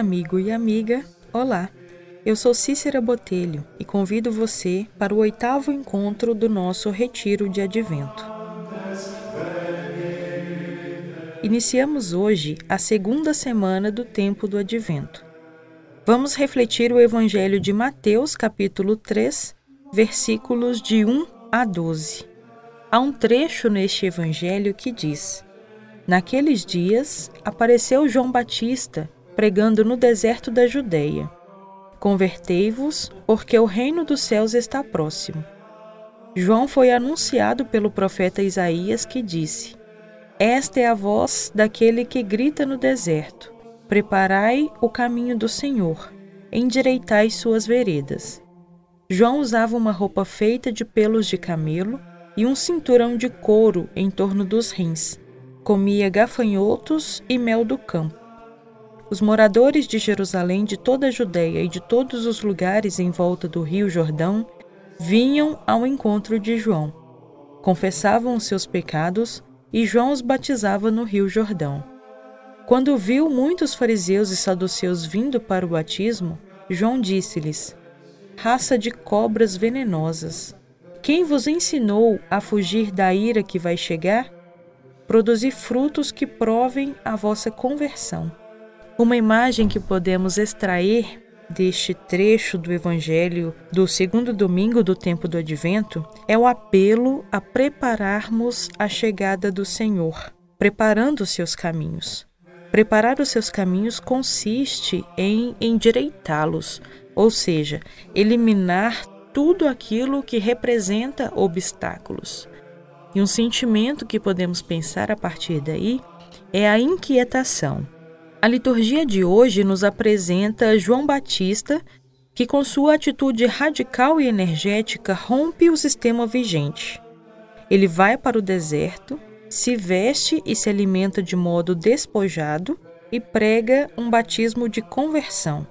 amigo e amiga, olá! Eu sou Cícera Botelho e convido você para o oitavo encontro do nosso Retiro de Advento. Iniciamos hoje a segunda semana do tempo do Advento. Vamos refletir o Evangelho de Mateus, capítulo 3, versículos de 1 a 12. Há um trecho neste Evangelho que diz: Naqueles dias apareceu João Batista pregando no deserto da Judéia. Convertei-vos, porque o reino dos céus está próximo. João foi anunciado pelo profeta Isaías que disse: Esta é a voz daquele que grita no deserto: Preparai o caminho do Senhor, endireitai suas veredas. João usava uma roupa feita de pelos de camelo e um cinturão de couro em torno dos rins comia gafanhotos e mel do campo. Os moradores de Jerusalém, de toda a Judéia e de todos os lugares em volta do rio Jordão vinham ao encontro de João. Confessavam os seus pecados e João os batizava no rio Jordão. Quando viu muitos fariseus e saduceus vindo para o batismo, João disse-lhes: Raça de cobras venenosas, quem vos ensinou a fugir da ira que vai chegar? produzir frutos que provem a vossa conversão. Uma imagem que podemos extrair deste trecho do Evangelho do segundo domingo do tempo do Advento é o apelo a prepararmos a chegada do Senhor, preparando os seus caminhos. Preparar os seus caminhos consiste em endireitá-los, ou seja, eliminar tudo aquilo que representa obstáculos. E um sentimento que podemos pensar a partir daí é a inquietação. A liturgia de hoje nos apresenta João Batista, que com sua atitude radical e energética rompe o sistema vigente. Ele vai para o deserto, se veste e se alimenta de modo despojado e prega um batismo de conversão.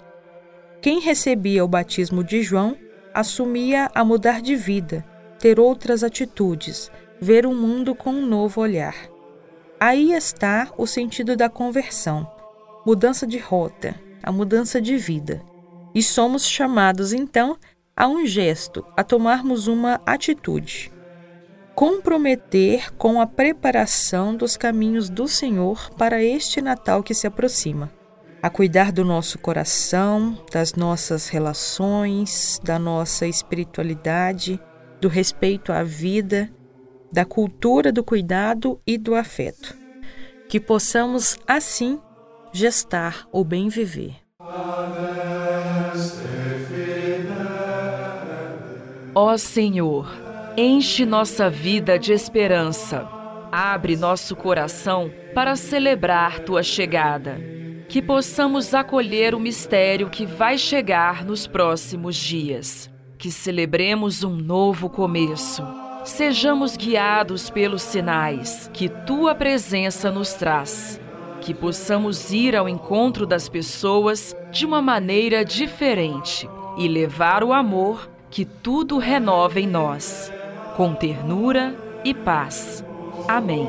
Quem recebia o batismo de João assumia a mudar de vida, ter outras atitudes, ver o mundo com um novo olhar. Aí está o sentido da conversão, mudança de rota, a mudança de vida. E somos chamados então a um gesto, a tomarmos uma atitude. Comprometer com a preparação dos caminhos do Senhor para este Natal que se aproxima. A cuidar do nosso coração, das nossas relações, da nossa espiritualidade, do respeito à vida da cultura do cuidado e do afeto. Que possamos, assim, gestar o bem viver. Ó Senhor, enche nossa vida de esperança. Abre nosso coração para celebrar tua chegada. Que possamos acolher o mistério que vai chegar nos próximos dias. Que celebremos um novo começo Sejamos guiados pelos sinais que tua presença nos traz. Que possamos ir ao encontro das pessoas de uma maneira diferente e levar o amor que tudo renova em nós, com ternura e paz. Amém.